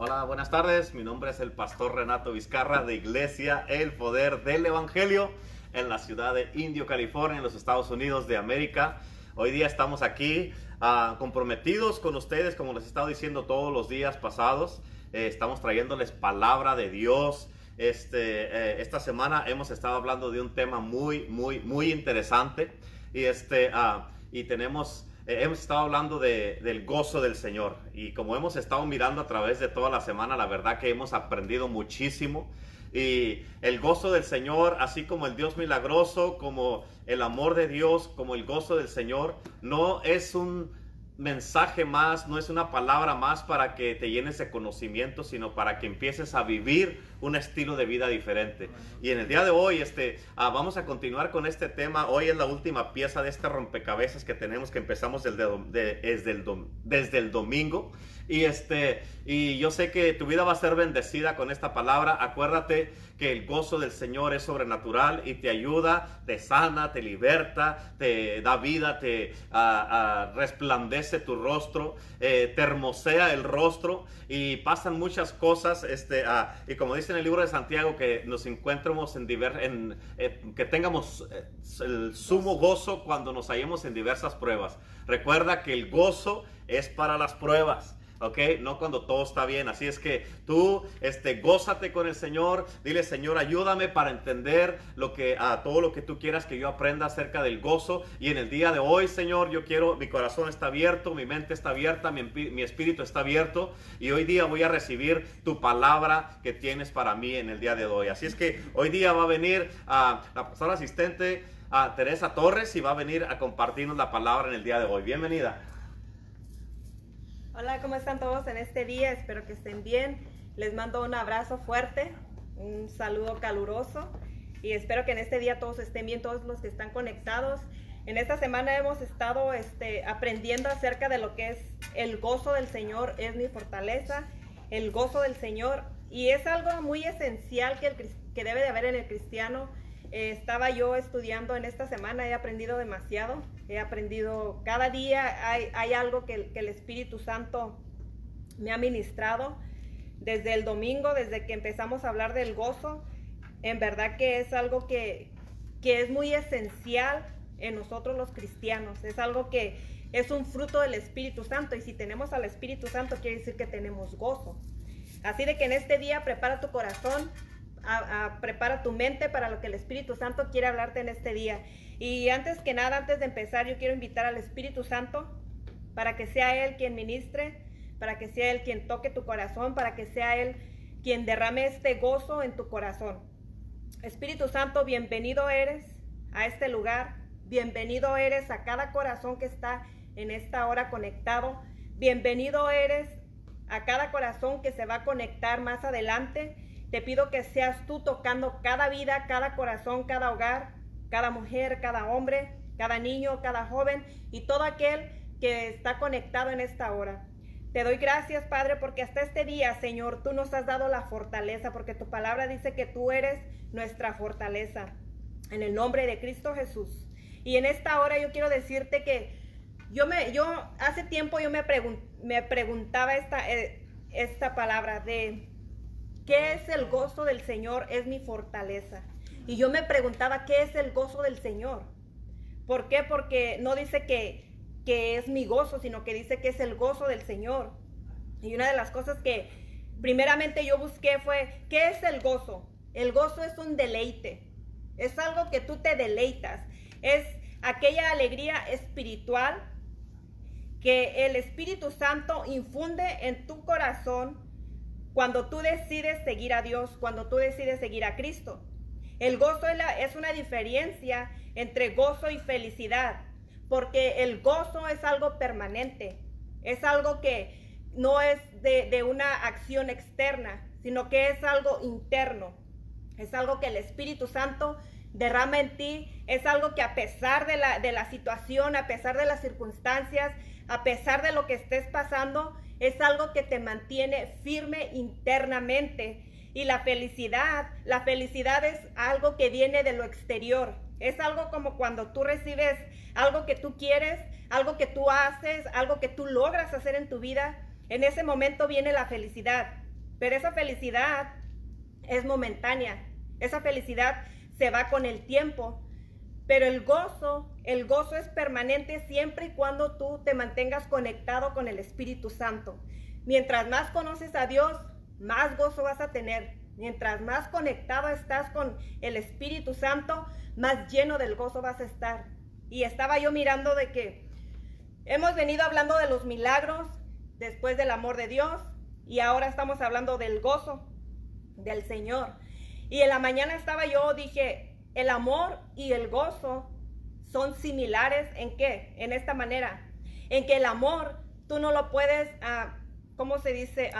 Hola, buenas tardes. Mi nombre es el pastor Renato Vizcarra de Iglesia El Poder del Evangelio en la ciudad de Indio, California, en los Estados Unidos de América. Hoy día estamos aquí ah, comprometidos con ustedes, como les he estado diciendo todos los días pasados. Eh, estamos trayéndoles palabra de Dios. Este, eh, esta semana hemos estado hablando de un tema muy, muy, muy interesante. Y, este, ah, y tenemos eh, hemos estado hablando de, del gozo del Señor y como hemos estado mirando a través de toda la semana, la verdad que hemos aprendido muchísimo. Y el gozo del Señor, así como el Dios milagroso, como el amor de Dios, como el gozo del Señor, no es un mensaje más, no es una palabra más para que te llenes de conocimiento, sino para que empieces a vivir un estilo de vida diferente. Y en el día de hoy, este, ah, vamos a continuar con este tema. Hoy es la última pieza de este rompecabezas que tenemos, que empezamos desde, el, desde el domingo. Y, este, y yo sé que tu vida va a ser bendecida con esta palabra. Acuérdate que el gozo del Señor es sobrenatural y te ayuda, te sana, te liberta, te da vida, te uh, resplandece tu rostro, eh, te hermosea el rostro y pasan muchas cosas. Este, y como dice en el libro de Santiago, que nos encuentremos en, eh, que tengamos el sumo gozo cuando nos hallemos en diversas pruebas. Recuerda que el gozo es para las pruebas. ¿Ok? No cuando todo está bien. Así es que tú, este, gózate con el Señor. Dile, Señor, ayúdame para entender lo que, a todo lo que tú quieras que yo aprenda acerca del gozo. Y en el día de hoy, Señor, yo quiero, mi corazón está abierto, mi mente está abierta, mi, espíritu está abierto. Y hoy día voy a recibir tu palabra que tienes para mí en el día de hoy. Así es que hoy día va a venir a la pastora asistente a Teresa Torres y va a venir a compartirnos la palabra en el día de hoy. Bienvenida. Hola, ¿cómo están todos en este día? Espero que estén bien. Les mando un abrazo fuerte, un saludo caluroso y espero que en este día todos estén bien, todos los que están conectados. En esta semana hemos estado este, aprendiendo acerca de lo que es el gozo del Señor, es mi fortaleza, el gozo del Señor y es algo muy esencial que, el, que debe de haber en el cristiano eh, estaba yo estudiando en esta semana, he aprendido demasiado, he aprendido, cada día hay, algo que, el Espíritu Santo me ha ministrado. Desde el domingo, desde que empezamos a hablar del gozo, en verdad que es algo que, que es muy esencial en nosotros los cristianos, es algo que es un fruto del Espíritu Santo y si tenemos al Espíritu Santo quiere decir que tenemos gozo. Así de que en este día prepara tu corazón, prepara tu mente para lo que el Espíritu Santo quiere hablarte en este día. Y antes que nada, antes de empezar, yo quiero invitar al Espíritu Santo para que sea Él quien ministre, para que sea Él quien toque tu corazón, para que sea Él quien derrame este gozo en tu corazón. Espíritu Santo, bienvenido eres a este lugar, bienvenido eres a cada corazón que está en esta hora conectado, bienvenido eres a cada corazón que se va a conectar más adelante te pido que seas tú tocando cada vida, cada corazón, cada hogar, cada mujer, cada hombre, cada niño, cada joven y todo aquel que está conectado en esta hora. Te doy gracias, Padre, porque hasta este día, Señor, tú nos has dado la fortaleza, porque tu palabra dice que tú eres nuestra fortaleza. En el nombre de Cristo Jesús. Y en esta hora yo quiero decirte que yo me, yo hace tiempo yo me, me preguntaba esta, eh, esta palabra de ¿Qué es el gozo del Señor? Es mi fortaleza. Y yo me preguntaba, ¿qué es el gozo del Señor? ¿Por qué? Porque no dice que, que es mi gozo, sino que dice que es el gozo del Señor. Y una de las cosas que primeramente yo busqué fue, ¿qué es el gozo? El gozo es un deleite. Es algo que tú te deleitas. Es aquella alegría espiritual que el Espíritu Santo infunde en tu corazón cuando tú decides seguir a Dios, cuando tú decides seguir a Cristo. El gozo es una diferencia entre gozo y felicidad, porque el gozo es algo permanente, es algo que no es de, una acción externa, sino que es algo interno, es algo que el Espíritu Santo derrama en ti, es algo que a pesar de la, de la situación, a pesar de las circunstancias, a pesar de lo que estés pasando, es algo que te mantiene firme internamente. Y la felicidad, la felicidad es algo que viene de lo exterior. Es algo como cuando tú recibes algo que tú quieres, algo que tú haces, algo que tú logras hacer en tu vida. En ese momento viene la felicidad. pero esa felicidad es momentánea. Esa felicidad se va con el tiempo. Pero el gozo, el gozo es permanente siempre y cuando tú te mantengas conectado con el Espíritu Santo. Mientras más conoces a Dios, más gozo vas a tener. Mientras más conectado estás con el Espíritu Santo, más lleno del gozo vas a estar. Y estaba yo mirando de que hemos venido hablando de los milagros después del amor de Dios y ahora estamos hablando del gozo del Señor. Y en la mañana estaba yo, dije, el amor y el gozo son similares en qué? En esta manera, en que el amor tú no lo puedes, uh, ¿cómo se dice?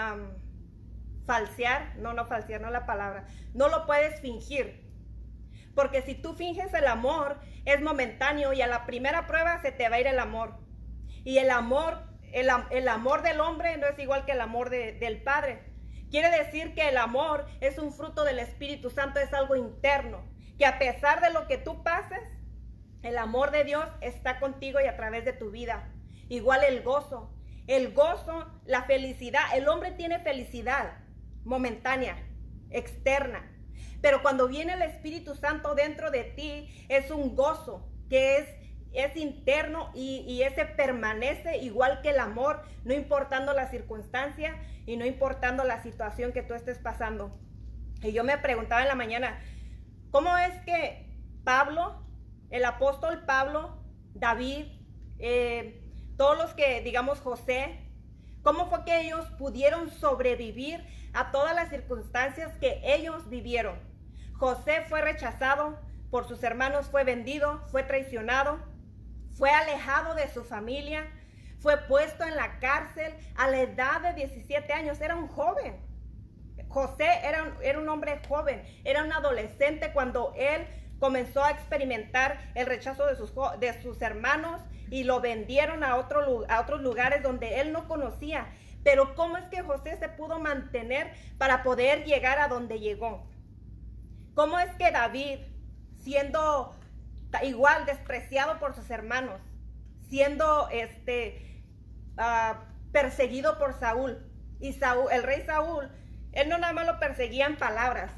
Falsear, no, no falsear, no la palabra, no lo puedes fingir. Porque si tú finges el amor, es momentáneo y a la primera prueba se te va a ir el amor. Y el amor, el, amor del hombre no es igual que el amor del Padre. Quiere decir que el amor es un fruto del Espíritu Santo, es algo interno. Que a pesar de lo que tú pases, el amor de Dios está contigo y a través de tu vida. Igual el gozo. El gozo, la felicidad. El hombre tiene felicidad momentánea, externa. Pero cuando viene el Espíritu Santo dentro de ti, es un gozo que es es interno y, ese permanece igual que el amor, no importando la circunstancia y no importando la situación que tú estés pasando. Y yo me preguntaba en la mañana, ¿cómo es que Pablo, el apóstol Pablo, David, eh, todos los que, digamos, José, cómo fue que ellos pudieron sobrevivir a todas las circunstancias que ellos vivieron? José fue rechazado por sus hermanos, fue vendido, fue traicionado, fue alejado de su familia, fue puesto en la cárcel a la edad de 17 años, era un joven. José era un, era un hombre joven, era un adolescente cuando él comenzó a experimentar el rechazo de sus, de sus hermanos y lo vendieron a, otro, a otros lugares donde él no conocía. Pero ¿cómo es que José se pudo mantener para poder llegar a donde llegó? ¿Cómo es que David, siendo igual despreciado por sus hermanos, siendo este ah, perseguido por Saúl. Y Saúl, el rey Saúl, él no nada más lo perseguía en palabras,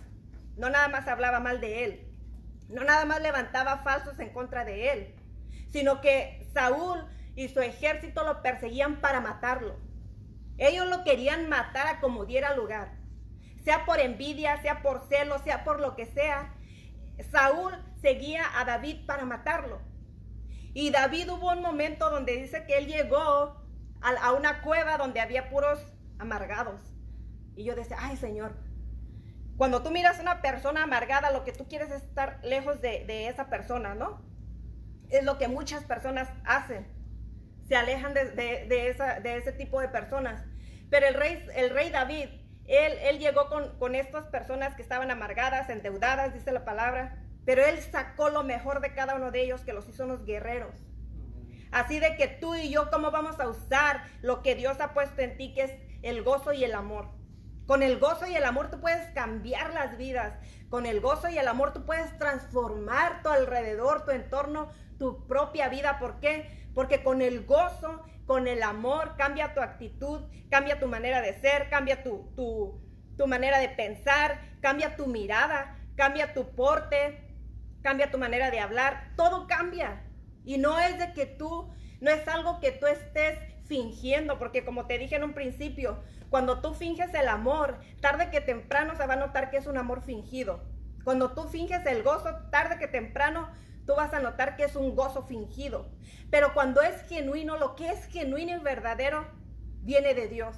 no nada más hablaba mal de él, no nada más levantaba falsos en contra de él, sino que Saúl y su ejército lo perseguían para matarlo. Ellos lo querían matar a como diera lugar, sea por envidia, sea por celo, sea por lo que sea. Saúl seguía a David para matarlo. Y David hubo un momento donde dice que él llegó a, una cueva donde había puros amargados. Y yo decía, ay Señor, cuando tú miras a una persona amargada, lo que tú quieres es estar lejos de, esa persona, ¿no? Es lo que muchas personas hacen. Se alejan de, ese tipo de personas. Pero el rey, el rey David, él, él llegó con, con estas personas que estaban amargadas, endeudadas, dice la palabra pero Él sacó lo mejor de cada uno de ellos que los hizo unos guerreros. Así de que tú y yo, ¿cómo vamos a usar lo que Dios ha puesto en ti, que es el gozo y el amor? Con el gozo y el amor tú puedes cambiar las vidas. Con el gozo y el amor tú puedes transformar tu alrededor, tu entorno, tu propia vida. ¿Por qué? Porque con el gozo, con el amor, cambia tu actitud, cambia tu manera de ser, cambia tu, tu, tu manera de pensar, cambia tu mirada, cambia tu porte, cambia tu manera de hablar, todo cambia. Y no es de que tú, no es algo que tú estés fingiendo, porque como te dije en un principio, cuando tú finges el amor, tarde que temprano se va a notar que es un amor fingido. Cuando tú finges el gozo, tarde que temprano tú vas a notar que es un gozo fingido. Pero cuando es genuino, lo que es genuino y verdadero, viene de Dios.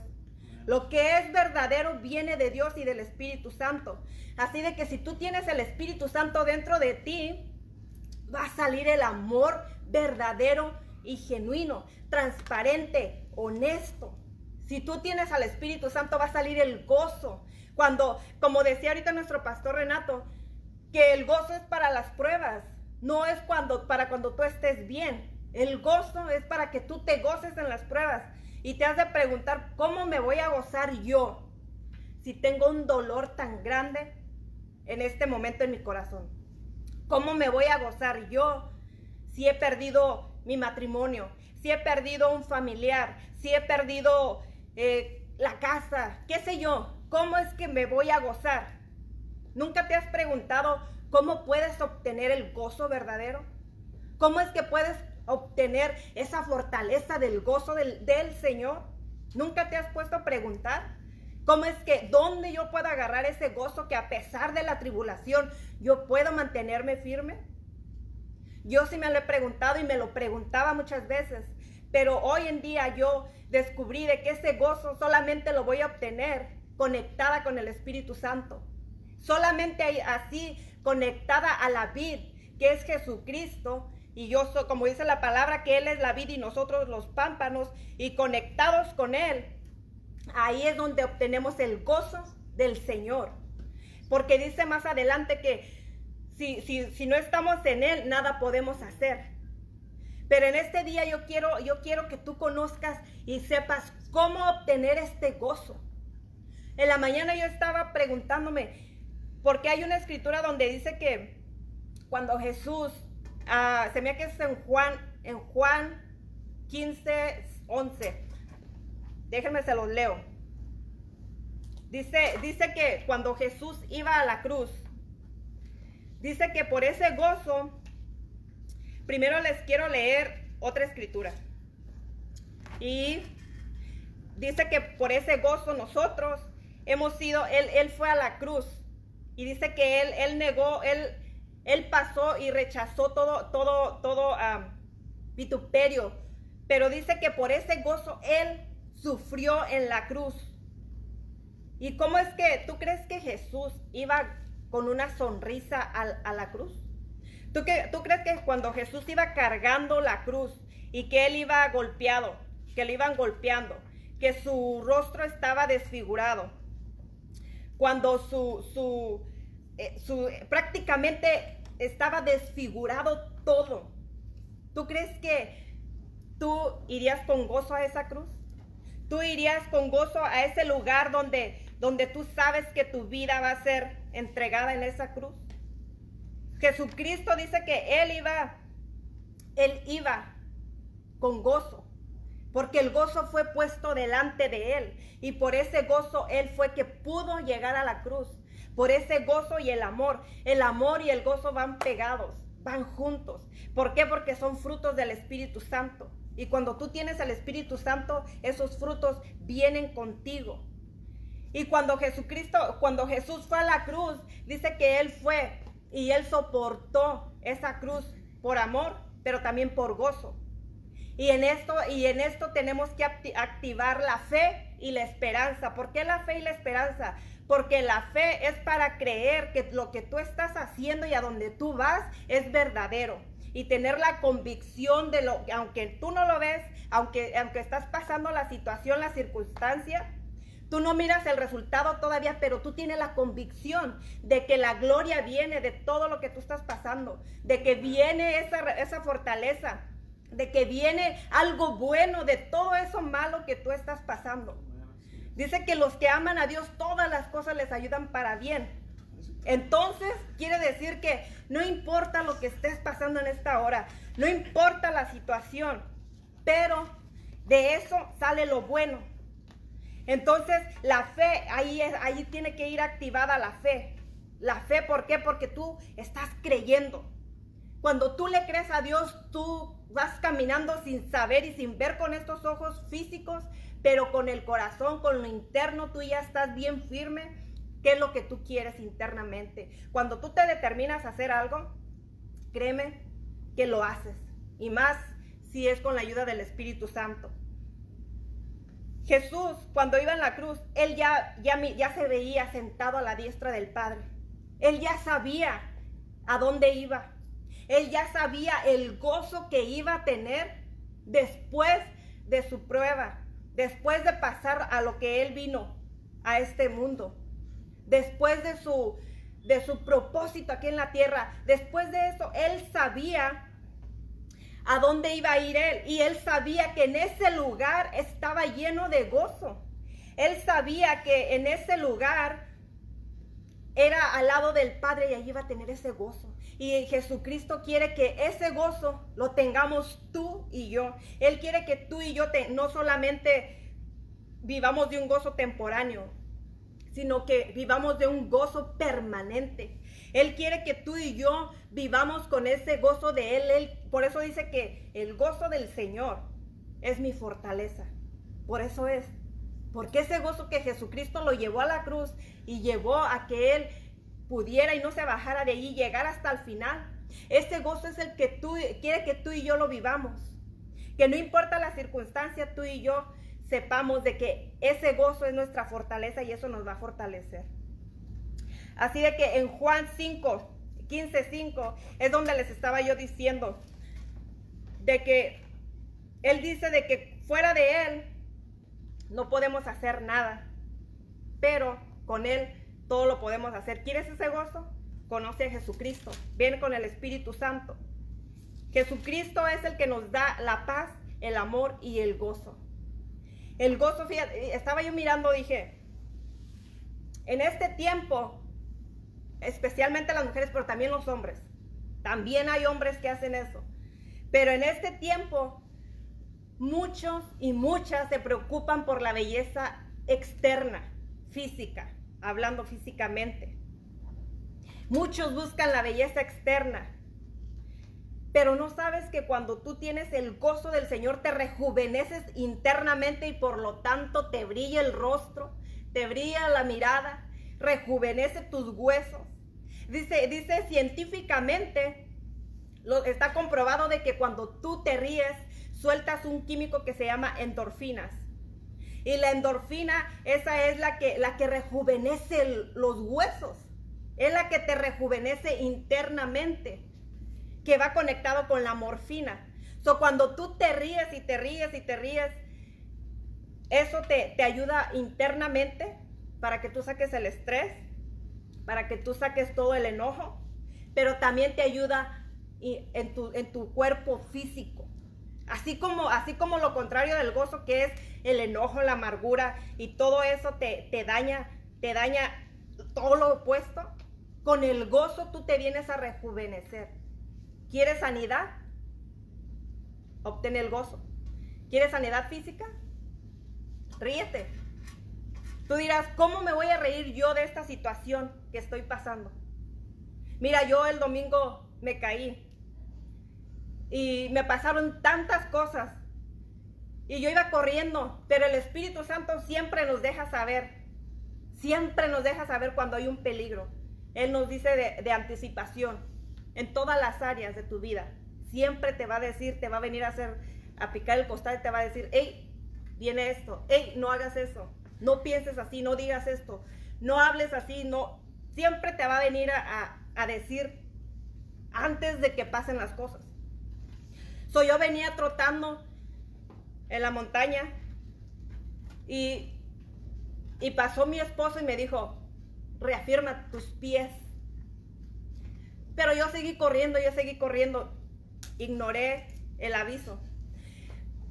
Lo que es verdadero viene de Dios y del Espíritu Santo. Así de que si tú tienes el Espíritu Santo dentro de ti, va a salir el amor verdadero y genuino, transparente, honesto. Si tú tienes al Espíritu Santo, va a salir el gozo. Cuando, como decía ahorita nuestro pastor Renato, que el gozo es para las pruebas, no es cuando, para cuando tú estés bien. El gozo es para que tú te goces en las pruebas. Y te has de preguntar, ¿cómo me voy a gozar yo si tengo un dolor tan grande en este momento en mi corazón? ¿Cómo me voy a gozar yo si he perdido mi matrimonio, si he perdido un familiar, si he perdido eh, la casa, qué sé yo? ¿cómo es que me voy a gozar? ¿Nunca te has preguntado cómo puedes obtener el gozo verdadero? ¿Cómo es que puedes obtener esa fortaleza del gozo del, del Señor? ¿Nunca te has puesto a preguntar? ¿Cómo es que dónde yo puedo agarrar ese gozo que a pesar de la tribulación yo puedo mantenerme firme? Yo sí me lo he preguntado y me lo preguntaba muchas veces, pero hoy en día yo descubrí de que ese gozo solamente lo voy a obtener conectada con el Espíritu Santo. Solamente así conectada a la vid, que es Jesucristo, y yo soy, como dice la palabra, que Él es la vid y nosotros los pámpanos, y conectados con Él, ahí es donde obtenemos el gozo del Señor. Porque dice más adelante que si, no estamos en Él, nada podemos hacer. Pero en este día yo quiero, yo quiero que tú conozcas y sepas cómo obtener este gozo. En la mañana yo estaba preguntándome, porque hay una escritura donde dice que cuando Jesús, ah, se me que es en Juan, en Juan 15, 11. Déjenme se los leo. Dice, dice que cuando Jesús iba a la cruz, Dice que por ese gozo, primero les quiero leer otra escritura. Y dice que por ese gozo nosotros hemos sido, él, él fue a la cruz. Y dice que él, él negó, él, él pasó y rechazó todo, todo, todo vituperio. Pero dice que por ese gozo él sufrió en la cruz. ¿Y cómo es que tú crees que Jesús iba con una sonrisa a, la cruz? ¿Tú, que, ¿Tú crees que cuando Jesús iba cargando la cruz y que él iba golpeado, que le iban golpeando, que su rostro estaba desfigurado, cuando su, su, eh, su prácticamente estaba desfigurado todo, ¿tú crees que tú irías con gozo a esa cruz? ¿Tú irías con gozo a ese lugar donde donde tú sabes que tu vida va a ser entregada en esa cruz. Jesucristo dice que Él iba, Él iba con gozo, porque el gozo fue puesto delante de Él y por ese gozo Él fue que pudo llegar a la cruz. Por ese gozo y el amor. El amor y el gozo van pegados, van juntos. ¿Por qué? Porque son frutos del Espíritu Santo. Y cuando tú tienes el Espíritu Santo, esos frutos vienen contigo. Y cuando Jesucristo, cuando Jesús fue a la cruz, dice que Él fue y Él soportó esa cruz por amor, pero también por gozo. Y en esto, y en esto tenemos que activar la fe y la esperanza. ¿Por qué la fe y la esperanza? Porque la fe es para creer que lo que tú estás haciendo y a donde tú vas es verdadero. Y tener la convicción de lo, aunque tú no lo ves, aunque, aunque estás pasando la situación, la circunstancia, Tú no miras el resultado todavía, pero tú tienes la convicción de que la gloria viene de todo lo que tú estás pasando, de que viene esa, esa fortaleza, de que viene algo bueno de todo eso malo que tú estás pasando. Dice que los que aman a Dios, todas las cosas les ayudan para bien. Entonces, quiere decir que no importa lo que estés pasando en esta hora, no importa la situación, pero de eso sale lo bueno. Entonces, la fe, ahí, es, ahí tiene que ir activada la fe. La fe, ¿por qué? Porque tú estás creyendo. Cuando tú le crees a Dios, tú vas caminando sin saber y sin ver con estos ojos físicos, pero con el corazón, con lo interno, tú ya estás bien firme. ¿Qué es lo que tú quieres internamente? Cuando tú te determinas a hacer algo, créeme que lo haces. Y más si es con la ayuda del Espíritu Santo. Jesús, cuando iba en la cruz, él ya, ya, ya se veía sentado a la diestra del Padre. Él ya sabía a dónde iba. Él ya sabía el gozo que iba a tener después de su prueba, después de pasar a lo que él vino a este mundo, después de su, de su propósito aquí en la tierra. Después de eso, él sabía a dónde iba a ir él. Y él sabía que en ese lugar estaba lleno de gozo. Él sabía que en ese lugar era al lado del Padre y allí iba a tener ese gozo. Y Jesucristo quiere que ese gozo lo tengamos tú y yo. Él quiere que tú y yo no solamente vivamos de un gozo temporáneo, sino que vivamos de un gozo permanente. Él quiere que tú y yo vivamos con ese gozo de Él. Él por eso dice que el gozo del Señor es mi fortaleza. Por eso es. Porque ese gozo que Jesucristo lo llevó a la cruz y llevó a que Él pudiera y no se bajara de allí, llegar hasta el final. Ese gozo es el que tú quiere que tú y yo lo vivamos. Que no importa la circunstancia, tú y yo sepamos de que ese gozo es nuestra fortaleza y eso nos va a fortalecer. Así de que en Juan 5, 15, 5 es donde les estaba yo diciendo de que él dice de que fuera de él no podemos hacer nada, pero con él todo lo podemos hacer. ¿Quieres ese gozo? Conoce a Jesucristo, ven con el Espíritu Santo. Jesucristo es el que nos da la paz, el amor y el gozo. El gozo, fíjate, estaba yo mirando, dije, en este tiempo especialmente las mujeres, pero también los hombres. También hay hombres que hacen eso. Pero en este tiempo, muchos y muchas se preocupan por la belleza externa, física, hablando físicamente. Muchos buscan la belleza externa. Pero no sabes que cuando tú tienes el gozo del Señor te rejuveneces internamente y por lo tanto te brilla el rostro, te brilla la mirada, rejuvenece tus huesos. Dice, dice científicamente, está comprobado de que cuando tú te ríes, sueltas un químico que se llama endorfinas. Y la endorfina, esa es la que, la que rejuvenece los huesos. Es la que te rejuvenece internamente, que va conectado con la morfina. So, cuando tú te ríes y te ríes y te ríes, eso te, te ayuda internamente para que tú saques el estrés, para que tú saques todo el enojo, pero también te ayuda en tu, en tu cuerpo físico. Así como, así como lo contrario del gozo que es el enojo, la amargura y todo eso te, te daña, te daña todo lo opuesto. Con el gozo tú te vienes a rejuvenecer. ¿Quieres sanidad? Obtén el gozo. ¿Quieres sanidad física? Ríete. Tú dirás, ¿cómo me voy a reír yo de esta situación que estoy pasando? Mira, yo el domingo me caí y me pasaron tantas cosas y yo iba corriendo, pero el Espíritu Santo siempre nos deja saber, siempre nos deja saber cuando hay un peligro. Él nos dice de, de anticipación en todas las áreas de tu vida. Siempre te va a decir, te va a venir a hacer, a picar el costal y te va a decir, hey, viene esto, hey, no hagas eso no pienses así, no digas esto, no hables así, no, siempre te va a venir a, decir antes de que pasen las cosas. So, yo venía trotando en la montaña y, y pasó mi esposo y me dijo, reafirma tus pies. Pero yo seguí corriendo, yo seguí corriendo, ignoré el aviso.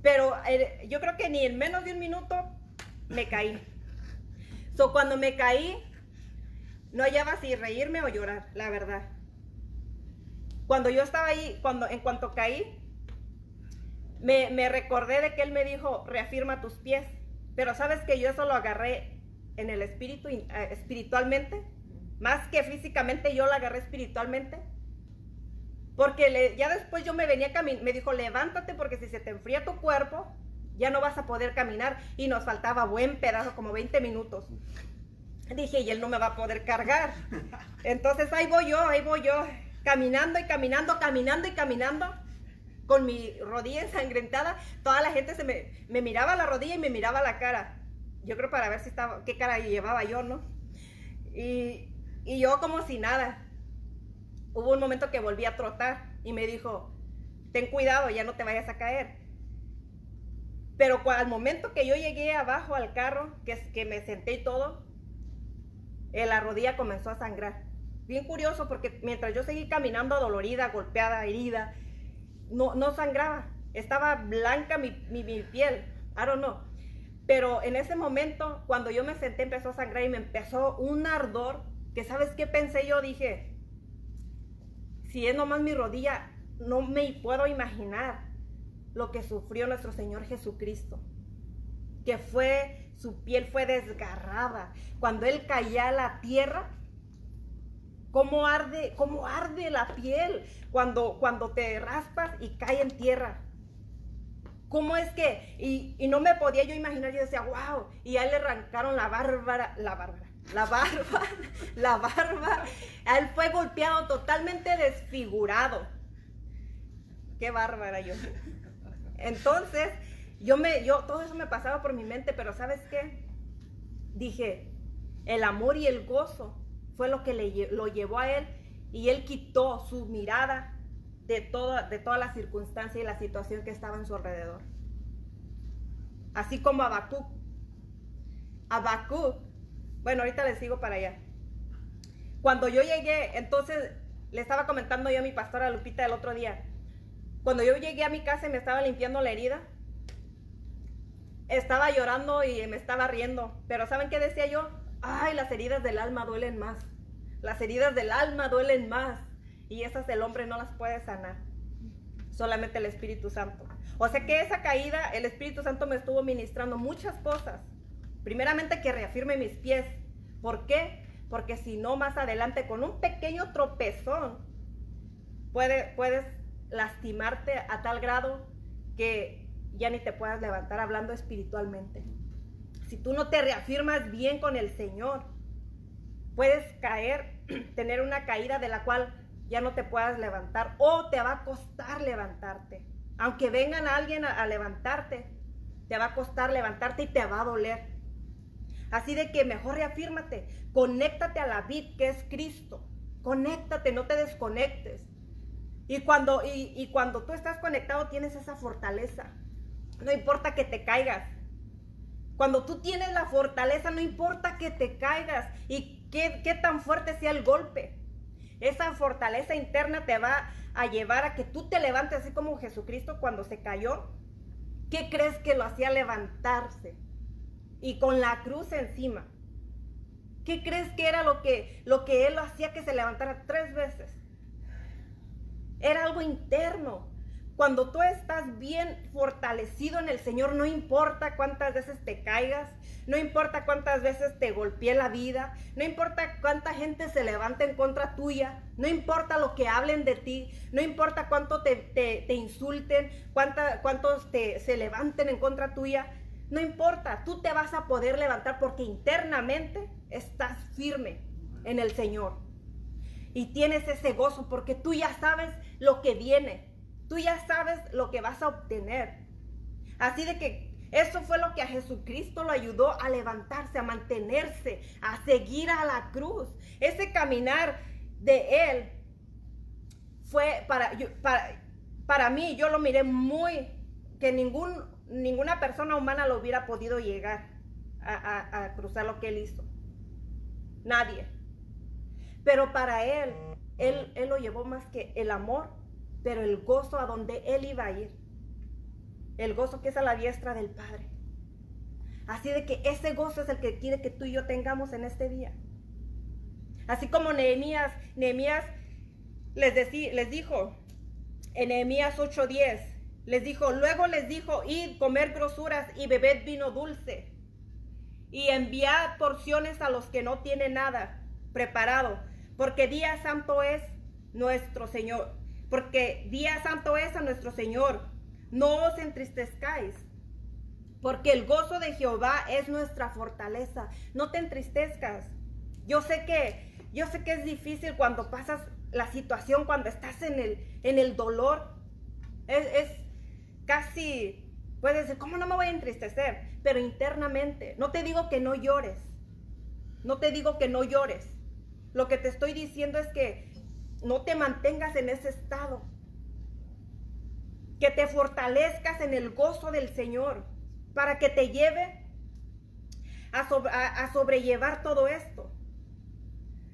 Pero eh, yo creo que ni en menos de un minuto me caí. So, cuando me caí, no hallaba si reírme o llorar, la verdad. Cuando yo estaba ahí, cuando, en cuanto caí, me, me recordé de que él me dijo, reafirma tus pies. Pero sabes que yo eso lo agarré en el espíritu, eh, espiritualmente. Más que físicamente, yo lo agarré espiritualmente. Porque ya después yo me venía caminando, me dijo, levántate porque si se te enfría tu cuerpo, ya no vas a poder caminar y nos faltaba buen pedazo, como 20 minutos. Dije, y él no me va a poder cargar. Entonces ahí voy yo, ahí voy yo, caminando y caminando, caminando y caminando, con mi rodilla ensangrentada. Toda la gente se me, me miraba la rodilla y me miraba la cara. Yo creo para ver si estaba, qué cara llevaba yo, ¿no? Y, y yo como si nada. Hubo un momento que volví a trotar y me dijo, ten cuidado, ya no te vayas a caer. Pero al momento que yo llegué abajo al carro, que, que me senté y todo, eh, la rodilla comenzó a sangrar. Bien curioso porque mientras yo seguí caminando dolorida, golpeada, herida, no, no sangraba. Estaba blanca mi, mi, mi piel. I don't know. Pero en ese momento, cuando yo me senté, empezó a sangrar y me empezó un ardor que, ¿sabes qué pensé yo? Dije, si es nomás mi rodilla, no me puedo imaginar lo que sufrió nuestro Señor Jesucristo, que fue su piel fue desgarrada. Cuando él caía a la tierra, cómo arde, cómo arde la piel cuando, cuando te raspas y cae en tierra. ¿Cómo es que? Y, no me podía yo imaginar, yo decía, wow, y a él le arrancaron la bárbara, la bárbara, la barba, la barba. Él fue golpeado totalmente desfigurado. Qué bárbara yo. Entonces, yo me, yo, todo eso me pasaba por mi mente, pero ¿sabes qué? Dije, el amor y el gozo fue lo que le, lo llevó a él y él quitó su mirada de toda, de toda la circunstancia y la situación que estaba en su alrededor. Así como Habacuc. Habacuc, bueno, ahorita les sigo para allá. Cuando yo llegué, entonces le estaba comentando yo a mi pastora Lupita el otro día. Cuando yo llegué a mi casa y me estaba limpiando la herida, estaba llorando y me estaba riendo. Pero ¿saben qué decía yo? Ay, las heridas del alma duelen más. Las heridas del alma duelen más y esas el hombre no las puede sanar. Solamente el Espíritu Santo. O sea que esa caída, el Espíritu Santo me estuvo ministrando muchas cosas. Primeramente que reafirme mis pies. ¿Por qué? Porque si no, más adelante, con un pequeño tropezón, puede, puedes lastimarte a tal grado que ya ni te puedas levantar hablando espiritualmente. Si tú no te reafirmas bien con el Señor, puedes caer, tener una caída de la cual ya no te puedas levantar o te va a costar levantarte. Aunque vengan alguien a, levantarte, te va a costar levantarte y te va a doler. Así de que mejor reafírmate, conéctate a la vid que es Cristo. Conéctate, no te desconectes. Y cuando, y, cuando tú estás conectado tienes esa fortaleza. No importa que te caigas. Cuando tú tienes la fortaleza, no importa que te caigas y qué, qué tan fuerte sea el golpe. Esa fortaleza interna te va a llevar a que tú te levantes así como Jesucristo cuando se cayó. ¿Qué crees que lo hacía levantarse? Y con la cruz encima. ¿Qué crees que era lo que, lo que él hacía que se levantara tres veces? Era algo interno. Cuando tú estás bien fortalecido en el Señor, no importa cuántas veces te caigas, no importa cuántas veces te golpee la vida, no importa cuánta gente se levante en contra tuya, no importa lo que hablen de ti, no importa cuánto te, insulten, cuántos te, se levanten en contra tuya, no importa, tú te vas a poder levantar porque internamente estás firme en el Señor. Y tienes ese gozo porque tú ya sabes lo que viene Tú ya sabes lo que vas a obtener. Así de que eso fue lo que a Jesucristo lo ayudó a levantarse, a mantenerse, a seguir a la cruz. Ese caminar de Él fue para, para, para mí, yo lo miré muy, que ningún, ninguna persona humana lo hubiera podido llegar a, cruzar lo que Él hizo. Nadie. Pero para Él, Él, Él lo llevó más que el amor pero el gozo a donde él iba a ir. El gozo que es a la diestra del Padre. Así de que ese gozo es el que quiere que tú y yo tengamos en este día. Así como Nehemías, Nehemías les, les dijo en Nehemías 8:10, les dijo, luego les dijo, id comer grosuras y bebed vino dulce y enviad porciones a los que no tienen nada preparado, porque día santo es nuestro Señor porque día santo es a nuestro Señor. No os entristezcáis, porque el gozo de Jehová es nuestra fortaleza. No te entristezcas. Yo sé que, yo sé que es difícil cuando pasas la situación, cuando estás en el, en el dolor. Es, es casi, puedes decir, ¿cómo no me voy a entristecer? Pero internamente, no te digo que no llores. No te digo que no llores. Lo que te estoy diciendo es que no te mantengas en ese estado. Que te fortalezcas en el gozo del Señor para que te lleve a, sobrellevar todo esto.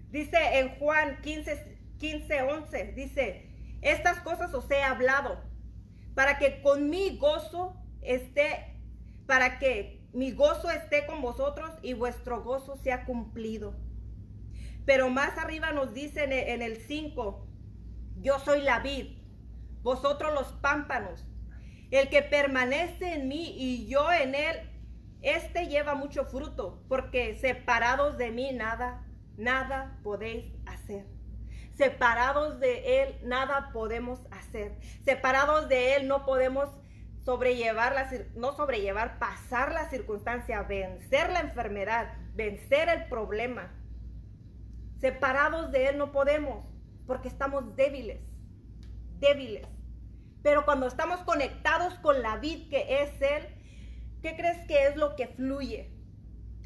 Dice en Juan 15, 15, 11, dice, estas cosas os he hablado para que con mi gozo esté, para que mi gozo esté con vosotros y vuestro gozo sea cumplido. Pero más arriba nos dice en el 5, yo soy la vid, vosotros los pámpanos. El que permanece en mí y yo en él, Este lleva mucho fruto, porque separados de mí nada, nada podéis hacer. Separados de Él nada podemos hacer. Separados de Él no podemos sobrellevar, la, no sobrellevar, pasar la circunstancia, vencer la enfermedad, vencer el problema. Separados de Él no podemos, porque estamos débiles, débiles. Pero cuando estamos conectados con la vid que es Él, ¿qué crees que es lo que fluye?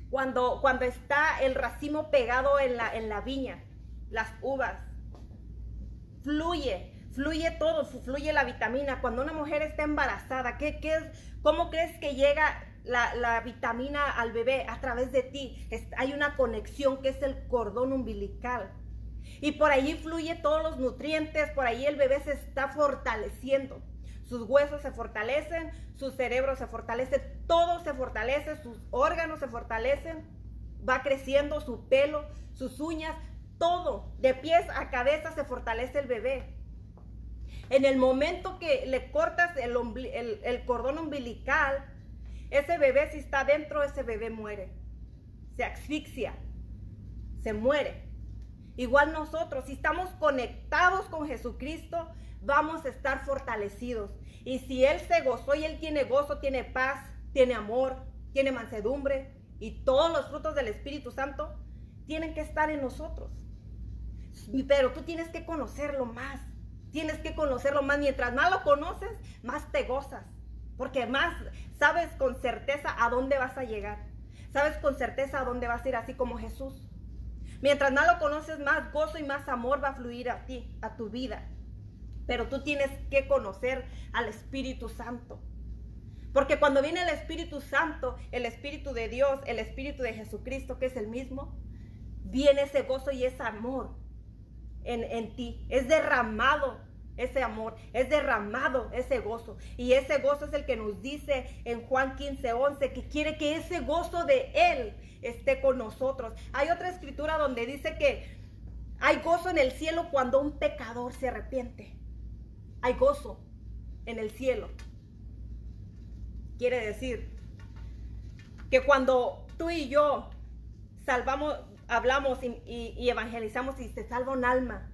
Cuando, cuando está el racimo pegado en la, en la viña, las uvas, fluye, fluye todo, fluye la vitamina. Cuando una mujer está embarazada, ¿qué, qué ¿cómo crees que llega la, vitamina al bebé? A través de ti. hay una conexión que es el cordón umbilical. Y por allí fluye todos los nutrientes, por ahí el bebé se está fortaleciendo. Sus huesos se fortalecen, su cerebro se fortalece, todo se fortalece, sus órganos se fortalecen, va creciendo su pelo, sus uñas, todo, de pies a cabeza se fortalece el bebé. En el momento que le cortas el, cordón umbilical, ese bebé si está dentro, ese bebé muere. Se asfixia, se muere. Igual nosotros, si estamos conectados con Jesucristo, vamos a estar fortalecidos. Y si Él se gozó y Él tiene gozo, tiene paz, tiene amor, tiene mansedumbre y todos los frutos del Espíritu Santo, tienen que estar en nosotros. Pero tú tienes que conocerlo más. Tienes que conocerlo más. Mientras más lo conoces, más te gozas. Porque más sabes con certeza a dónde vas a llegar. Sabes con certeza a dónde vas a ir, así como Jesús. Mientras más lo conoces, más gozo y más amor va a fluir a ti, a tu vida. Pero tú tienes que conocer al Espíritu Santo. Porque cuando viene el Espíritu Santo, el Espíritu de Dios, el Espíritu de Jesucristo, que es el mismo, viene ese gozo y ese amor en, ti. Es derramado ese amor, es derramado ese gozo. Y ese gozo es el que nos dice en Juan 15, 11, que quiere que ese gozo de Él esté con nosotros. Hay otra escritura donde dice que hay gozo en el cielo cuando un pecador se arrepiente. Hay gozo en el cielo. Quiere decir que cuando tú y yo salvamos, hablamos y, evangelizamos y se salva un alma,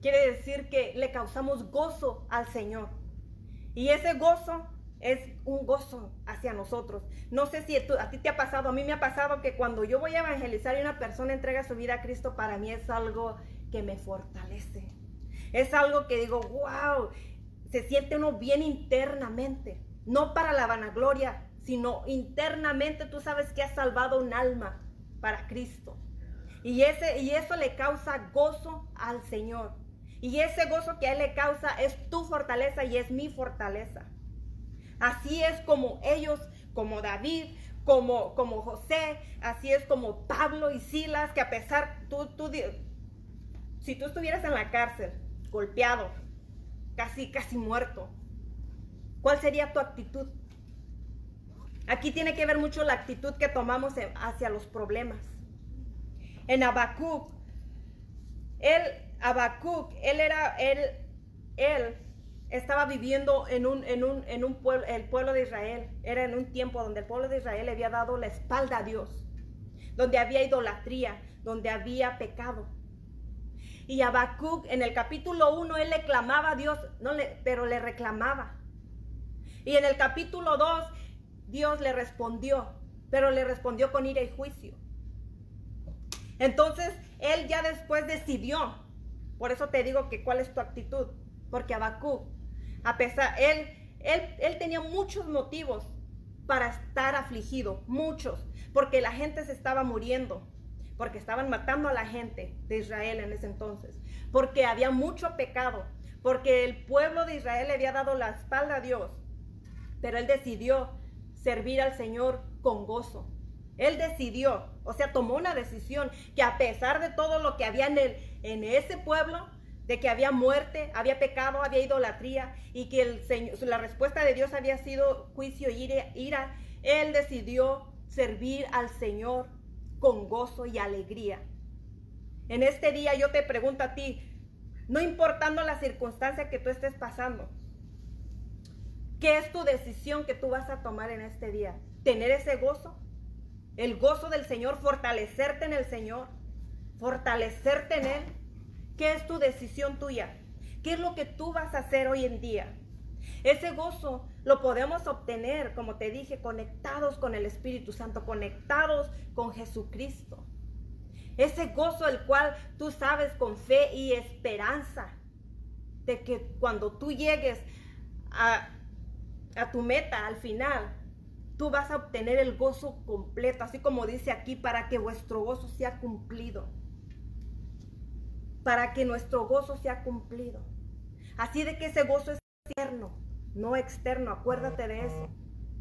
quiere decir que le causamos gozo al Señor. Y ese gozo es un gozo hacia nosotros. No sé si a ti te ha pasado, a mí me ha pasado que cuando yo voy a evangelizar y una persona entrega su vida a Cristo, para mí es algo que me fortalece. Es algo que digo, wow, se siente uno bien internamente, no para la vanagloria, sino internamente tú sabes que has salvado un alma para Cristo. Y, ese, y eso le causa gozo al Señor. Y ese gozo que a Él le causa es tu fortaleza y es mi fortaleza. Así es como ellos, como David, como, como José, así es como Pablo y Silas, que a pesar, tú, tú, si tú estuvieras en la cárcel, golpeado, casi, casi muerto, ¿cuál sería tu actitud? Aquí tiene que ver mucho la actitud que tomamos hacia los problemas. En Habacuc, él, Habacuc, él era, él, él estaba viviendo en un, en un, en un pueblo, el pueblo de Israel. Era en un tiempo donde el pueblo de Israel le había dado la espalda a Dios, donde había idolatría, donde había pecado. Y Habacuc en el capítulo 1 él le clamaba a Dios, no le, pero le reclamaba. Y en el capítulo 2 Dios le respondió, pero le respondió con ira y juicio. Entonces, él ya después decidió. Por eso te digo que cuál es tu actitud. Porque Abacú, a pesar, él, él, él tenía muchos motivos para estar afligido, muchos, porque la gente se estaba muriendo, porque estaban matando a la gente de Israel en ese entonces, porque había mucho pecado, porque el pueblo de Israel le había dado la espalda a Dios, pero él decidió servir al Señor con gozo. Él decidió, o sea, tomó una decisión que a pesar de todo lo que había en, el, en ese pueblo, de que había muerte, había pecado, había idolatría y que el Señor, la respuesta de Dios había sido juicio y ira, él decidió servir al Señor con gozo y alegría. En este día yo te pregunto a ti, no importando la circunstancia que tú estés pasando, ¿Qué es tu decisión que tú vas a tomar en este día? tener ese gozo. El gozo del Señor, fortalecerte en el Señor, fortalecerte en Él. ¿Qué es tu decisión tuya? ¿Qué es lo que tú vas a hacer hoy en día? Ese gozo lo podemos obtener, como te dije, conectados con el Espíritu Santo, conectados con Jesucristo. Ese gozo el cual tú sabes con fe y esperanza de que cuando tú llegues a, a tu meta al final, tú vas a obtener el gozo completo, así como dice aquí, para que vuestro gozo sea cumplido. Para que nuestro gozo sea cumplido. Así de que ese gozo es interno, no externo, acuérdate de eso.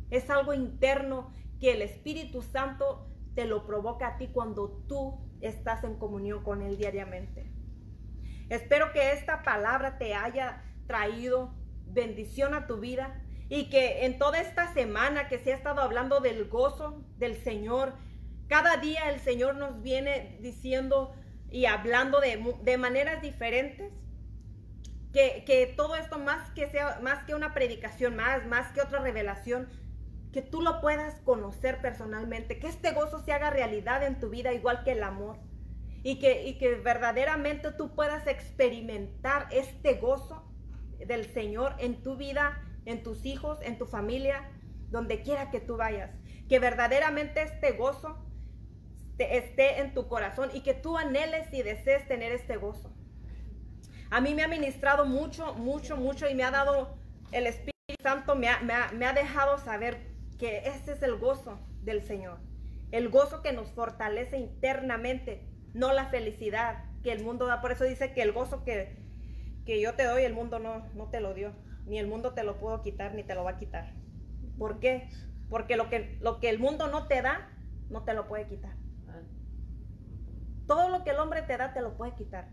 Es algo interno que el Espíritu Santo te lo provoca a ti cuando tú estás en comunión con Él diariamente. Espero que esta palabra te haya traído bendición a tu vida y que en toda esta semana que se ha estado hablando del gozo del Señor, cada día el Señor nos viene diciendo y hablando de, de maneras diferentes. Que, que, todo esto más que sea más que una predicación más más que otra revelación que tú lo puedas conocer personalmente que este gozo se haga realidad en tu vida igual que el amor y que, y que verdaderamente tú puedas experimentar este gozo del Señor en tu vida en tus hijos, en tu familia, donde quiera que tú vayas. Que verdaderamente este gozo esté en tu corazón y que tú anheles y desees tener este gozo. A mí me ha ministrado mucho, mucho, mucho y me ha dado el Espíritu Santo, me ha, dejado saber que este es el gozo del Señor. El gozo que nos fortalece internamente, no la felicidad que el mundo da. Por eso dice que el gozo que, que yo te doy, el mundo no, no te lo dio ni el mundo te lo puedo quitar, ni te lo va a quitar. ¿Por qué? Porque lo que, lo que el mundo no te da, no te lo puede quitar. Todo lo que el hombre te da, te lo puede quitar.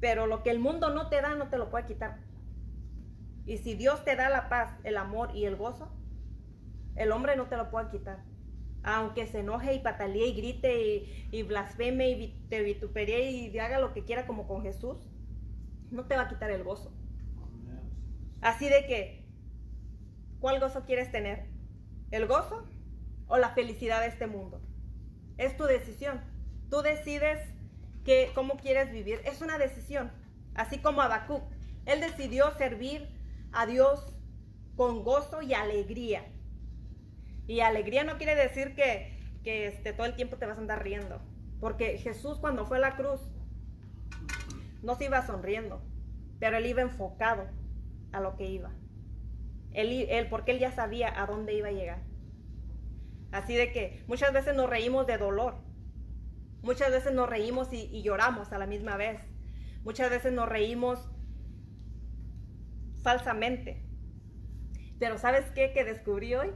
Pero lo que el mundo no te da, no te lo puede quitar. Y si Dios te da la paz, el amor y el gozo, el hombre no te lo puede quitar. Aunque se enoje y patalee y grite y, y blasfeme y te vituperie y haga lo que quiera como con Jesús, no te va a quitar el gozo. Así de que, ¿cuál gozo quieres tener? ¿El gozo o la felicidad de este mundo? Es tu decisión. Tú decides que, cómo quieres vivir. Es una decisión. Así como Habacuc. Él decidió servir a Dios con gozo y alegría. Y alegría no quiere decir que, que este, todo el tiempo te vas a andar riendo. Porque Jesús cuando fue a la cruz no se iba sonriendo, pero él iba enfocado a lo que iba. Él, porque él ya sabía a dónde iba a llegar. Así de que muchas veces nos reímos de dolor. Muchas veces nos reímos y, lloramos a la misma vez. Muchas veces nos reímos falsamente. Pero ¿sabes qué? Que descubrí hoy.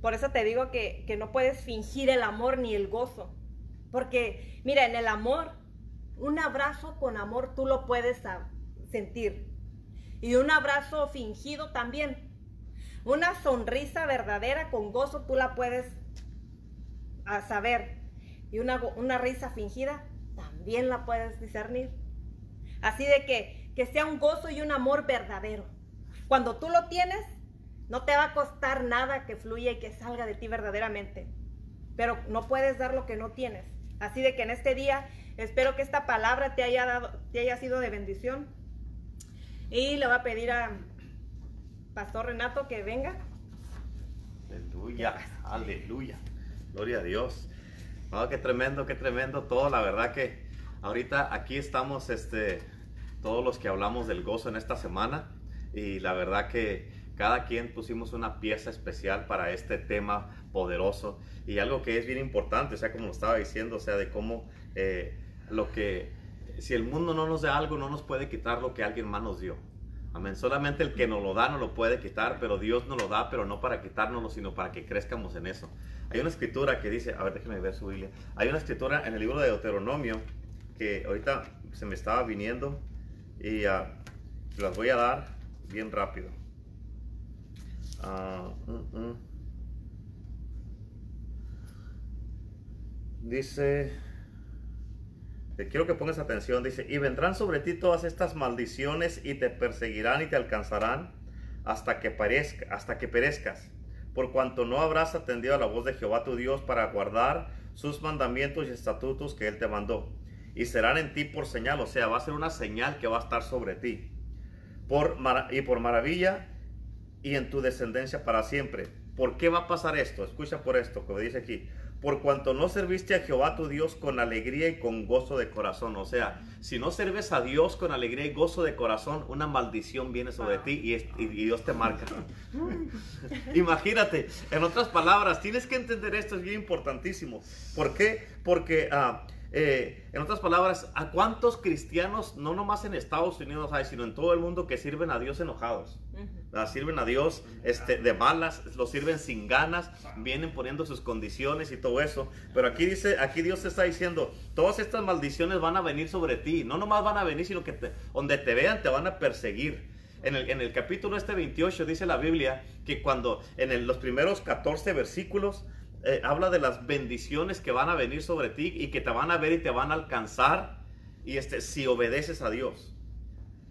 Por eso te digo que, que no puedes fingir el amor ni el gozo. Porque, mira, en el amor, un abrazo con amor tú lo puedes sentir. Y un abrazo fingido también. Una sonrisa verdadera con gozo tú la puedes saber. Y una, una risa fingida también la puedes discernir. Así de que, que sea un gozo y un amor verdadero. Cuando tú lo tienes, no te va a costar nada que fluya y que salga de ti verdaderamente. Pero no puedes dar lo que no tienes. Así de que en este día espero que esta palabra te haya, dado, te haya sido de bendición y le voy a pedir a Pastor Renato que venga. Aleluya, aleluya. Gloria a Dios. Oh, qué tremendo, qué tremendo todo. La verdad que ahorita aquí estamos, este, todos los que hablamos del gozo en esta semana. Y la verdad que cada quien pusimos una pieza especial para este tema poderoso. Y algo que es bien importante, o sea, como lo estaba diciendo, o sea, de cómo eh, lo que si el mundo no nos da algo, no nos puede quitar lo que alguien más nos dio. Amén. Solamente el que nos lo da no lo puede quitar, pero Dios nos lo da, pero no para quitárnoslo, sino para que crezcamos en eso. Hay una escritura que dice, a ver, déjenme ver su Biblia. Hay una escritura en el libro de Deuteronomio que ahorita se me estaba viniendo y uh, las voy a dar bien rápido. Uh, Dice quiero que pongas atención, dice, y vendrán sobre ti todas estas maldiciones y te perseguirán y te alcanzarán hasta que, hasta que perezcas. por cuanto no habrás atendido a la voz de Jehová tu Dios para guardar sus mandamientos y estatutos que él te mandó. Y serán en ti por señal, o sea, va a ser una señal que va a estar sobre ti. Por y por maravilla y en tu descendencia para siempre. ¿Por qué va a pasar esto? Escucha por esto, que dice aquí por cuanto no serviste a Jehová tu Dios con alegría y con gozo de corazón. O sea, si no sirves a Dios con alegría y gozo de corazón, una maldición viene sobre ti y, Dios te marca. Imagínate, en otras palabras, tienes que entender esto, es bien importantísimo. ¿Por qué? Porque... Ah, eh, en otras palabras, ¿a cuántos cristianos, no nomás en Estados Unidos hay, sino en todo el mundo, que sirven a Dios enojados? Sirven a Dios este, de malas, lo sirven sin ganas, vienen poniendo sus condiciones y todo eso. Pero aquí dice, aquí Dios te está diciendo, todas estas maldiciones van a venir sobre ti. No nomás van a venir, sino que donde te vean te van a perseguir. En el, en el capítulo este 28 dice la Biblia que cuando en los primeros 14 versículos eh, habla de las bendiciones que van a venir sobre ti y que te van a ver y te van a alcanzar y este, si obedeces a Dios.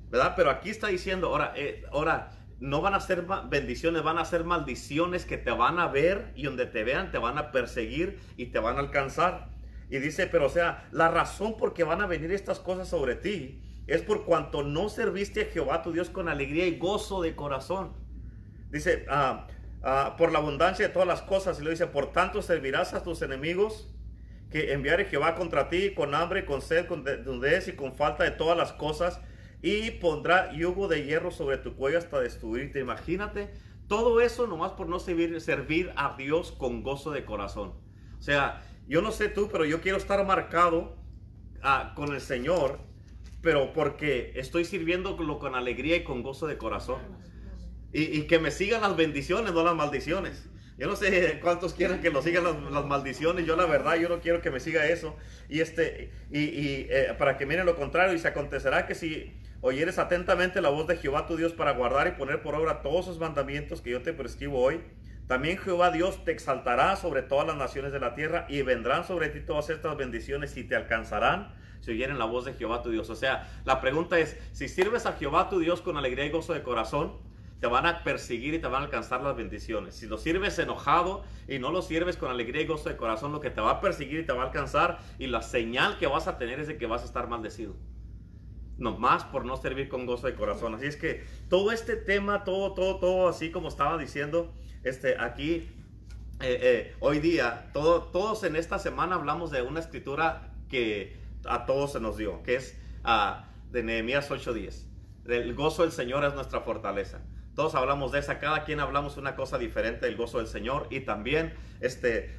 ¿Verdad? Pero aquí está diciendo, ahora, eh, ahora, no van a ser bendiciones, van a ser maldiciones que te van a ver y donde te vean te van a perseguir y te van a alcanzar. Y dice, pero o sea, la razón por que van a venir estas cosas sobre ti es por cuanto no serviste a Jehová tu Dios con alegría y gozo de corazón. Dice, ah, Ah, por la abundancia de todas las cosas. Y le dice, por tanto servirás a tus enemigos que enviare Jehová contra ti con hambre, con sed, con desnudez y con falta de todas las cosas. Y pondrá yugo de hierro sobre tu cuello hasta destruirte. Imagínate todo eso nomás por no servir, servir a Dios con gozo de corazón. O sea, yo no sé tú, pero yo quiero estar marcado ah, con el Señor, pero porque estoy sirviéndolo con alegría y con gozo de corazón. Y, que me sigan las bendiciones, no las maldiciones. Yo no sé cuántos quieren que lo sigan las, maldiciones. Yo la verdad, yo no quiero que me siga eso. Y este, y, eh, para que miren lo contrario, y se acontecerá que si oyeres atentamente la voz de Jehová tu Dios para guardar y poner por obra todos sus mandamientos que yo te prescribo hoy, también Jehová Dios te exaltará sobre todas las naciones de la tierra y vendrán sobre ti todas estas bendiciones y te alcanzarán si oyeren la voz de Jehová tu Dios. O sea, la pregunta es, si sirves a Jehová tu Dios con alegría y gozo de corazón, te van a perseguir y te van a alcanzar las bendiciones. Si lo sirves enojado y no lo sirves con alegría y gozo de corazón, lo que te va a perseguir y te va a alcanzar y la señal que vas a tener es de que vas a estar maldecido. No más por no servir con gozo de corazón. Así es que todo este tema, todo, todo, todo, así como estaba diciendo, este, aquí, eh, eh, hoy día, todo, todos en esta semana hablamos de una escritura que a todos se nos dio, que es uh, de Nehemías 8:10. El gozo del Señor es nuestra fortaleza. Todos hablamos de esa, cada quien hablamos una cosa diferente del gozo del Señor y también este,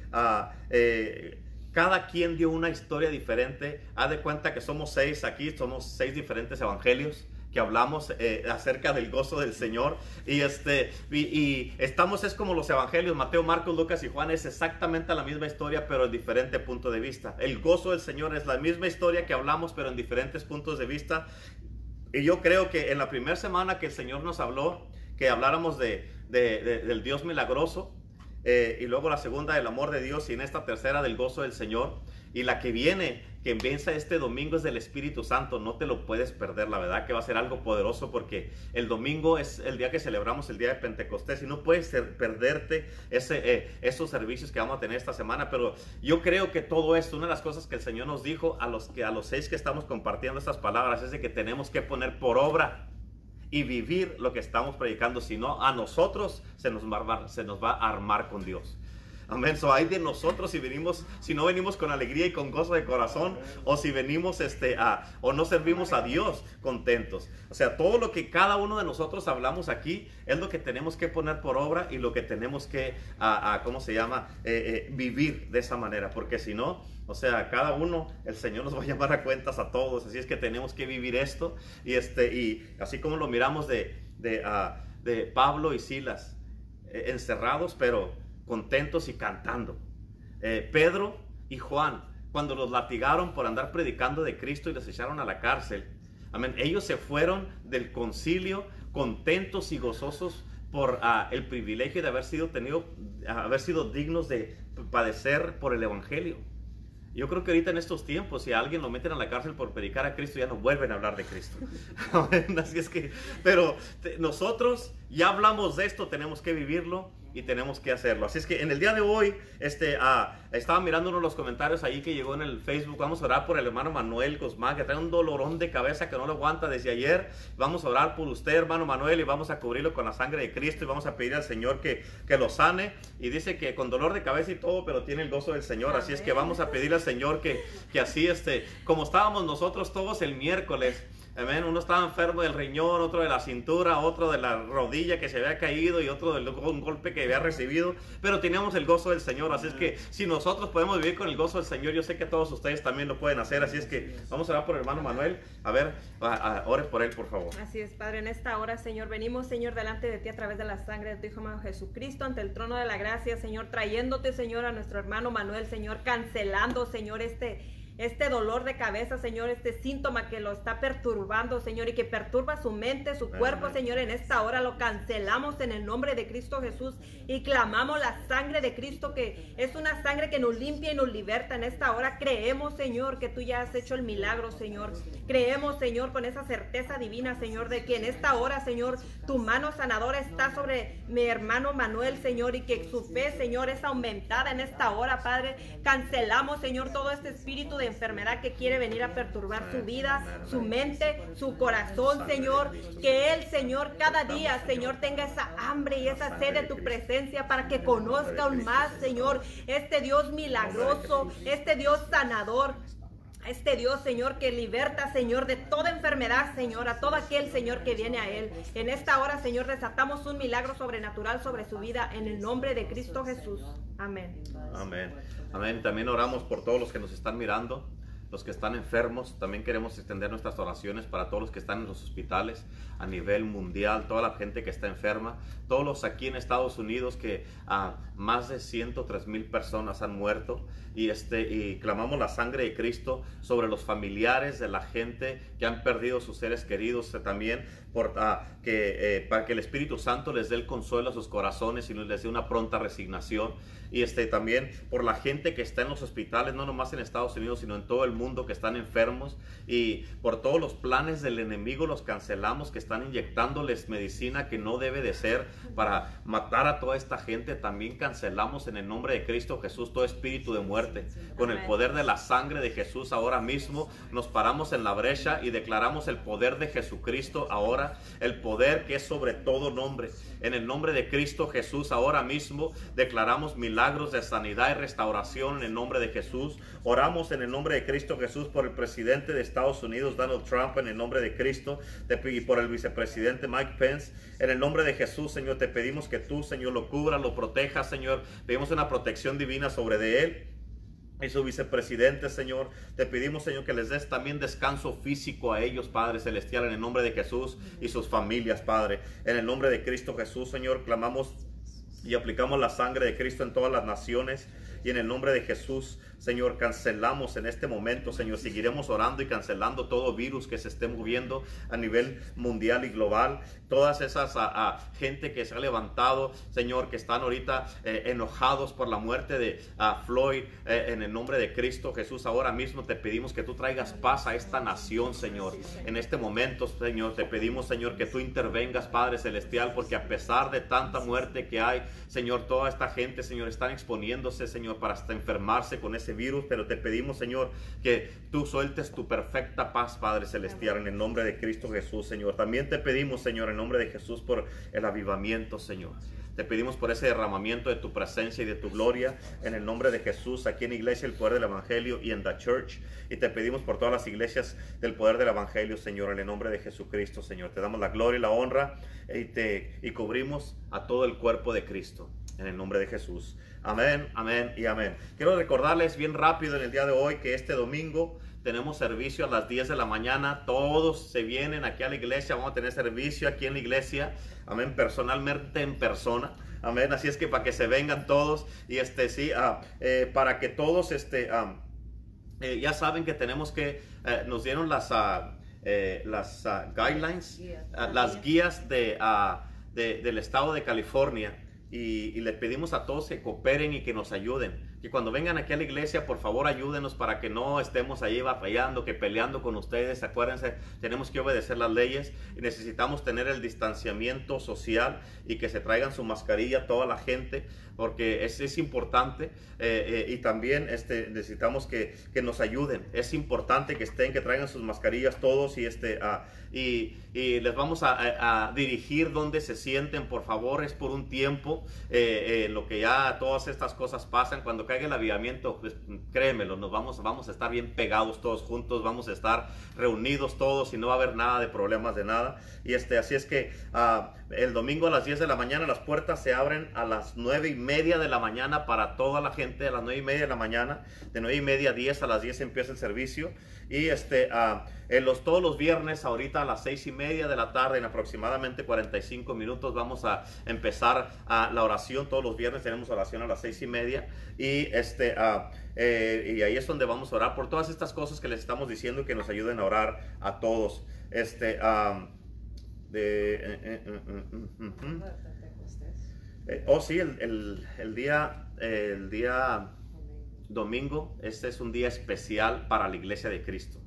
eh, cada quien dio una historia diferente. Haz de cuenta que somos seis aquí, somos seis diferentes evangelios que hablamos eh, acerca del gozo del Señor y este y, estamos es como los evangelios Mateo, Marcos, Lucas y Juan es exactamente la misma historia pero en diferente punto de vista. El gozo del Señor es la misma historia que hablamos pero en diferentes puntos de vista y yo creo que en la primera semana que el Señor nos habló que habláramos de, del Dios milagroso, eh, y luego la segunda del amor de Dios, y en esta tercera del gozo del Señor. Y la que viene, que empieza este domingo, es del Espíritu Santo. No te lo puedes perder, la verdad que va a ser algo poderoso porque el domingo es el día que celebramos el día de Pentecostés y no puedes perderte ese, eh, esos servicios que vamos a tener esta semana. Pero yo creo que todo esto, una de las cosas que el Señor nos dijo a los, que, a los seis que estamos compartiendo estas palabras, es de que tenemos que poner por obra y vivir lo que estamos predicando, si no, a nosotros se nos va, se nos va a armar con Dios. Amén. So hay de nosotros si venimos, si no venimos con alegría y con gozo de corazón, o si venimos este a, o no servimos a Dios contentos. O sea, todo lo que cada uno de nosotros hablamos aquí es lo que tenemos que poner por obra y lo que tenemos que, a, ¿cómo se llama? Eh, eh, vivir de esa manera. Porque si no, o sea, cada uno, el Señor nos va a llamar a cuentas a todos. Así es que tenemos que vivir esto. Y, este, y así como lo miramos de, de, de Pablo y Silas, eh, encerrados, pero contentos y cantando. Eh, Pedro y Juan, cuando los latigaron por andar predicando de Cristo y los echaron a la cárcel, amén, ellos se fueron del concilio contentos y gozosos por ah, el privilegio de haber sido tenido, haber sido dignos de padecer por el evangelio. Yo creo que ahorita en estos tiempos, si a alguien lo meten a la cárcel por predicar a Cristo, ya no vuelven a hablar de Cristo. Así es que, pero nosotros ya hablamos de esto, tenemos que vivirlo y tenemos que hacerlo. Así es que en el día de hoy, este, ah, estaba de los comentarios ahí que llegó en el Facebook. Vamos a orar por el hermano Manuel Guzmán, que trae un dolorón de cabeza que no lo aguanta desde ayer. Vamos a orar por usted, hermano Manuel, y vamos a cubrirlo con la sangre de Cristo y vamos a pedir al Señor que, que lo sane. Y dice que con dolor de cabeza y todo, pero tiene el gozo del Señor. Así es que vamos a pedir al Señor que, que así, este, como estábamos nosotros todos el miércoles, Amén. Uno estaba enfermo del riñón, otro de la cintura, otro de la rodilla que se había caído y otro de un golpe que había recibido. Pero teníamos el gozo del Señor. Así es que si nosotros podemos vivir con el gozo del Señor, yo sé que todos ustedes también lo pueden hacer. Así es que vamos a orar por el hermano Manuel. A ver, ore por él, por favor. Así es, Padre. En esta hora, Señor, venimos, Señor, delante de ti a través de la sangre de tu Hijo Jesucristo, ante el trono de la gracia, Señor, trayéndote, Señor, a nuestro hermano Manuel, Señor, cancelando, Señor, este este dolor de cabeza, Señor, este síntoma que lo está perturbando, Señor, y que perturba su mente, su cuerpo, Señor, en esta hora lo cancelamos en el nombre de Cristo Jesús y clamamos la sangre de Cristo, que es una sangre que nos limpia y nos liberta. En esta hora creemos, Señor, que tú ya has hecho el milagro, Señor. Creemos, Señor, con esa certeza divina, Señor, de que en esta hora, Señor, tu mano sanadora está sobre mi hermano Manuel, Señor, y que su fe, Señor, es aumentada en esta hora, Padre. Cancelamos, Señor, todo este espíritu de enfermedad que quiere venir a perturbar su vida, su mente, su corazón, Señor. Que Él, Señor, cada día, Señor, tenga esa hambre y esa sed de tu presencia para que conozca aún más, Señor, este Dios milagroso, este Dios sanador, este Dios, Señor, que liberta, Señor, de toda enfermedad, Señor, a todo aquel, Señor, que viene a Él. En esta hora, Señor, desatamos un milagro sobrenatural sobre su vida en el nombre de Cristo Jesús. Amén. Amén. Amén. También oramos por todos los que nos están mirando los que están enfermos. También queremos extender nuestras oraciones para todos los que están en los hospitales a nivel mundial, toda la gente que está enferma, todos los aquí en Estados Unidos que a más de 103 mil personas han muerto y, este, y clamamos la sangre de Cristo sobre los familiares de la gente que han perdido sus seres queridos eh, también por, ah, que, eh, para que el Espíritu Santo les dé el consuelo a sus corazones y les dé una pronta resignación. Y este, también por la gente que está en los hospitales, no nomás en Estados Unidos, sino en todo el mundo que están enfermos. Y por todos los planes del enemigo los cancelamos, que están inyectándoles medicina que no debe de ser para matar a toda esta gente, también cancelamos en el nombre de Cristo Jesús todo espíritu de muerte. Con el poder de la sangre de Jesús ahora mismo nos paramos en la brecha y declaramos el poder de Jesucristo ahora, el poder que es sobre todo nombre. En el nombre de Cristo Jesús ahora mismo declaramos milagros de sanidad y restauración en el nombre de Jesús. Oramos en el nombre de Cristo Jesús por el presidente de Estados Unidos, Donald Trump, en el nombre de Cristo, y por el vicepresidente Mike Pence. En el nombre de Jesús, Señor, te pedimos que tú, Señor, lo cubra, lo proteja, Señor. Pedimos una protección divina sobre de él y su vicepresidente, Señor. Te pedimos, Señor, que les des también descanso físico a ellos, Padre Celestial, en el nombre de Jesús y sus familias, Padre. En el nombre de Cristo Jesús, Señor, clamamos y aplicamos la sangre de Cristo en todas las naciones y en el nombre de Jesús Señor, cancelamos en este momento, Señor, seguiremos orando y cancelando todo virus que se esté moviendo a nivel mundial y global. Todas esas a, gente que se ha levantado, Señor, que están ahorita eh, enojados por la muerte de Floyd, eh, en el nombre de Cristo Jesús, ahora mismo te pedimos que tú traigas paz a esta nación, Señor. En este momento, Señor, te pedimos, Señor, que tú intervengas, Padre Celestial, porque a pesar de tanta muerte que hay, Señor, toda esta gente, Señor, están exponiéndose, Señor, para hasta enfermarse con ese virus, pero te pedimos, Señor, que tú sueltes tu perfecta paz, Padre Celestial, en el nombre de Cristo Jesús, Señor. También te pedimos, Señor, en nombre de Jesús, por el avivamiento, Señor. Te pedimos por ese derramamiento de tu presencia y de tu gloria en el nombre de Jesús aquí en Iglesia el Poder del Evangelio y en The Church. Y te pedimos por todas las iglesias del Poder del Evangelio, Señor, en el nombre de Jesucristo, Señor. Te damos la gloria y la honra y, te, y cubrimos a todo el cuerpo de Cristo en el nombre de Jesús. Amén, amén y amén. Quiero recordarles bien rápido en el día de hoy que este domingo tenemos servicio a las 10 de la mañana. Todos se vienen aquí a la iglesia. Vamos a tener servicio aquí en la iglesia. Amén, personalmente en persona. Amén. Así es que para que se vengan todos y este sí, ah, eh, para que todos este ah, eh, ya saben que tenemos que eh, nos dieron las ah, las guidelines, las guías de, del estado de California y, y, les pedimos a todos que cooperen y que nos ayuden que cuando vengan aquí a la iglesia, por favor ayúdenos para que no estemos ahí batallando, que peleando con ustedes. Acuérdense, tenemos que obedecer las leyes y necesitamos tener el distanciamiento social y que se traigan su mascarilla toda la gente porque es, es importante eh, eh, y también este, necesitamos que, que, nos ayuden. Es importante que estén, que traigan sus mascarillas todos y, este, uh, y, y, les vamos a, a, dirigir donde se sienten, por favor, es por un tiempo. Eh, lo que ya todas estas cosas pasan, cuando caiga el avivamiento, pues, créemelo, nos vamos, vamos a estar bien pegados todos juntos, vamos a estar reunidos todos y no va a haber nada de problemas de nada. Y este, así es que uh, el domingo a las 10 de la mañana las puertas se abren a las 9 y media de la mañana para toda la gente, a las 9 y media de la mañana, de 9 y media a 10, a las 10 empieza el servicio. Y este, uh, en los, todos los viernes, ahorita a las 6 y media de la tarde, en aproximadamente 45 minutos, vamos a empezar a la oración. Todos los viernes tenemos oración a las 6 y media. Y, este, uh, eh, y ahí es donde vamos a orar por todas estas cosas que les estamos diciendo y que nos ayuden a orar a todos. Este, um, de... Eh, eh, uh, eh, oh, sí, el, día, el día domingo, este es un día especial para la iglesia de Cristo.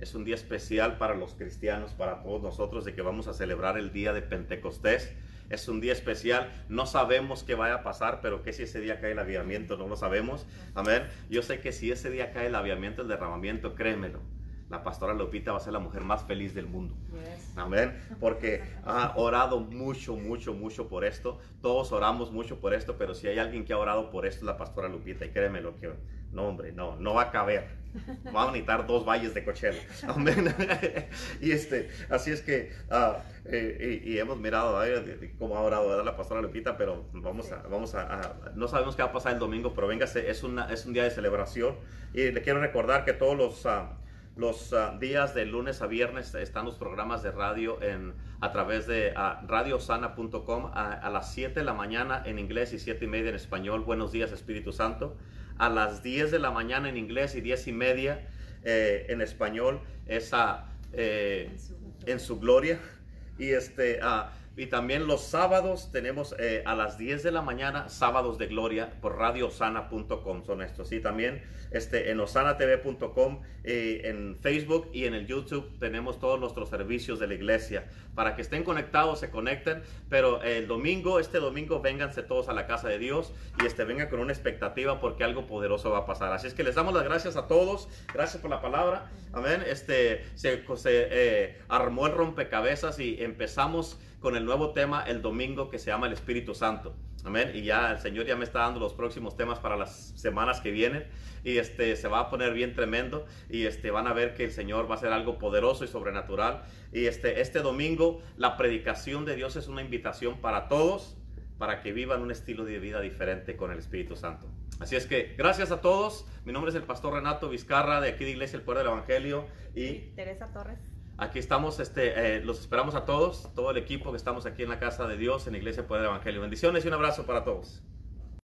Es un día especial para los cristianos, para todos nosotros, de que vamos a celebrar el día de Pentecostés. Es un día especial. No sabemos qué vaya a pasar, pero que si ese día cae el avivamiento, no lo sabemos. Amén. Yo sé que si ese día cae el avivamiento, el derramamiento, créemelo la pastora Lupita va a ser la mujer más feliz del mundo. Amén. Porque ha orado mucho, mucho, mucho por esto. Todos oramos mucho por esto, pero si hay alguien que ha orado por esto, es la pastora Lupita. Y créeme lo que, no, hombre, no, no va a caber. Vamos a necesitar dos valles de cochero. Amén. y este, así es que, uh, eh, y, y, hemos mirado ¿eh? cómo ha orado la pastora Lupita, pero vamos, a, vamos a, a, no sabemos qué va a pasar el domingo, pero véngase, es, una, es un día de celebración. Y le quiero recordar que todos los... Uh, los uh, días de lunes a viernes están los programas de radio en, a través de uh, radiosana.com a, a, las 7 de la mañana en inglés y 7 y media en español. Buenos días Espíritu Santo. A las 10 de la mañana en inglés y 10 y media eh, en español es eh, en, su, en, su, gloria. Y este... Uh, y también los sábados tenemos eh, a las 10 de la mañana, sábados de gloria por radiosana.com son estos. Y también este, en osanatv.com, eh, en Facebook y en el YouTube tenemos todos nuestros servicios de la iglesia. Para que estén conectados, se conecten. Pero el domingo, este domingo, vénganse todos a la casa de Dios y este, vengan con una expectativa porque algo poderoso va a pasar. Así es que les damos las gracias a todos. Gracias por la palabra. Amén. Este, se, eh, armó el rompecabezas y empezamos con el nuevo tema el domingo que se llama el Espíritu Santo. Amén. Y ya el Señor ya me está dando los próximos temas para las semanas que vienen. Y este se va a poner bien tremendo. Y este van a ver que el Señor va a hacer algo poderoso y sobrenatural. Y este, este domingo la predicación de Dios es una invitación para todos para que vivan un estilo de vida diferente con el Espíritu Santo. Así es que gracias a todos. Mi nombre es el pastor Renato Vizcarra de aquí de Iglesia El Poder del Evangelio. Y Teresa Torres. Aquí estamos, este, eh, los esperamos a todos, todo el equipo que estamos aquí en la casa de Dios, en la Iglesia Poder Evangelio. Bendiciones y un abrazo para todos.